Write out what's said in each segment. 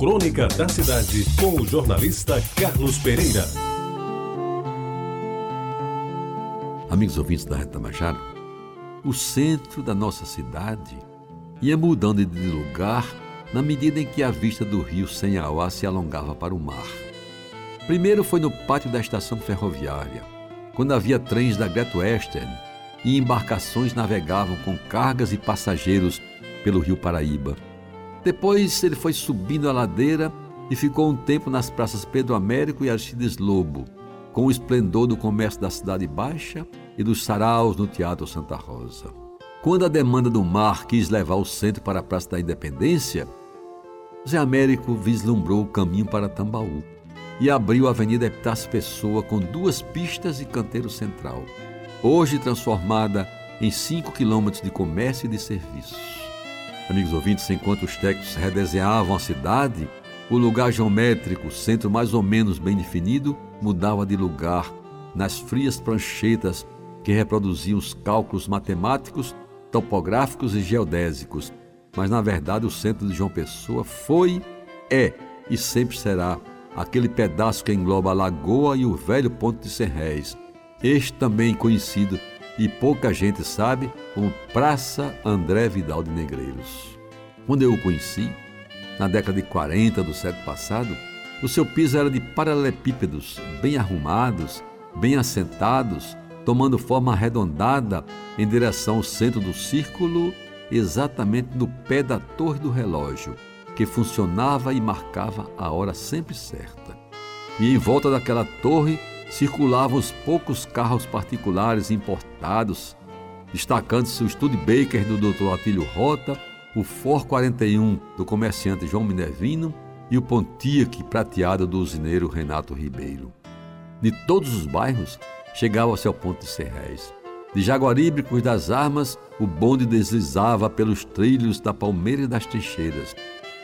Crônica da Cidade, com o jornalista Carlos Pereira. Amigos ouvintes da Reta Majara, o centro da nossa cidade ia mudando de lugar na medida em que a vista do rio Senhauá se alongava para o mar. Primeiro foi no pátio da estação ferroviária, quando havia trens da Great Western e embarcações navegavam com cargas e passageiros pelo rio Paraíba. Depois ele foi subindo a ladeira e ficou um tempo nas praças Pedro Américo e Aristides Lobo, com o esplendor do comércio da Cidade Baixa e dos saraus no Teatro Santa Rosa. Quando a demanda do mar quis levar o centro para a Praça da Independência, Zé Américo vislumbrou o caminho para Tambaú e abriu a Avenida Epitácio Pessoa com duas pistas e canteiro central, hoje transformada em 5 quilômetros de comércio e de serviços. Amigos ouvintes, enquanto os técnicos redesenhavam a cidade, o lugar geométrico, centro mais ou menos bem definido, mudava de lugar nas frias pranchetas que reproduziam os cálculos matemáticos, topográficos e geodésicos. Mas na verdade o centro de João Pessoa foi, é e sempre será aquele pedaço que engloba a Lagoa e o velho Ponto de Serrés, este também conhecido e pouca gente sabe como Praça André Vidal de Negreiros. Quando eu o conheci, na década de 40 do século passado, o seu piso era de paralelepípedos, bem arrumados, bem assentados, tomando forma arredondada em direção ao centro do círculo, exatamente no pé da torre do relógio, que funcionava e marcava a hora sempre certa. E em volta daquela torre circulavam os poucos carros particulares importados, destacando-se o Studebaker do Dr. Atílio Rota, o Ford 41 do comerciante João Minervino e o Pontiac prateado do usineiro Renato Ribeiro. De todos os bairros, chegava-se ao ponto de Serrés. De Jaguaríbricos das Armas, o bonde deslizava pelos trilhos da Palmeira e das Trincheiras.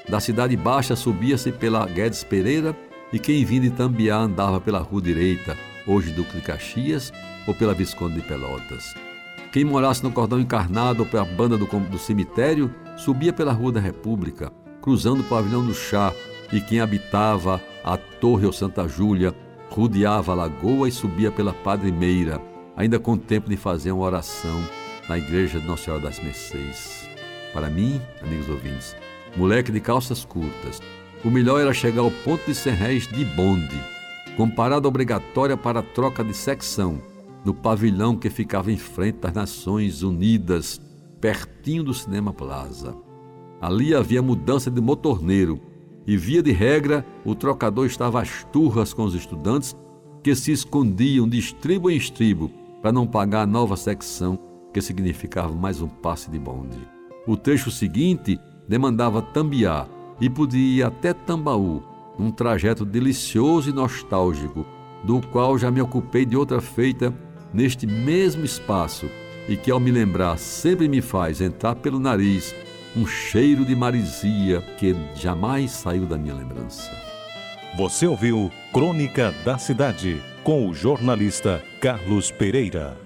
Da Cidade Baixa subia-se pela Guedes Pereira e quem vinha de Tambiá andava pela rua direita, hoje Duque de Caxias, ou pela Visconde de Pelotas. Quem morasse no cordão encarnado ou pela banda do, do cemitério, subia pela Rua da República, cruzando o pavilhão do chá, e quem habitava a Torre ou Santa Júlia, rodeava a lagoa e subia pela Padre Meira, ainda com tempo de fazer uma oração na igreja de Nossa Senhora das Mercês. Para mim, amigos ouvintes, moleque de calças curtas, o melhor era chegar ao ponto de 100 réis de bonde, com parada obrigatória para a troca de secção, no pavilhão que ficava em frente das Nações Unidas, pertinho do Cinema Plaza. Ali havia mudança de motorneiro e, via de regra, o trocador estava às turras com os estudantes que se escondiam de estribo em estribo para não pagar a nova secção, que significava mais um passe de bonde. O trecho seguinte demandava tambiar e podia ir até Tambaú, um trajeto delicioso e nostálgico, do qual já me ocupei de outra feita neste mesmo espaço e que, ao me lembrar, sempre me faz entrar pelo nariz um cheiro de marisia que jamais saiu da minha lembrança. Você ouviu Crônica da Cidade com o jornalista Carlos Pereira.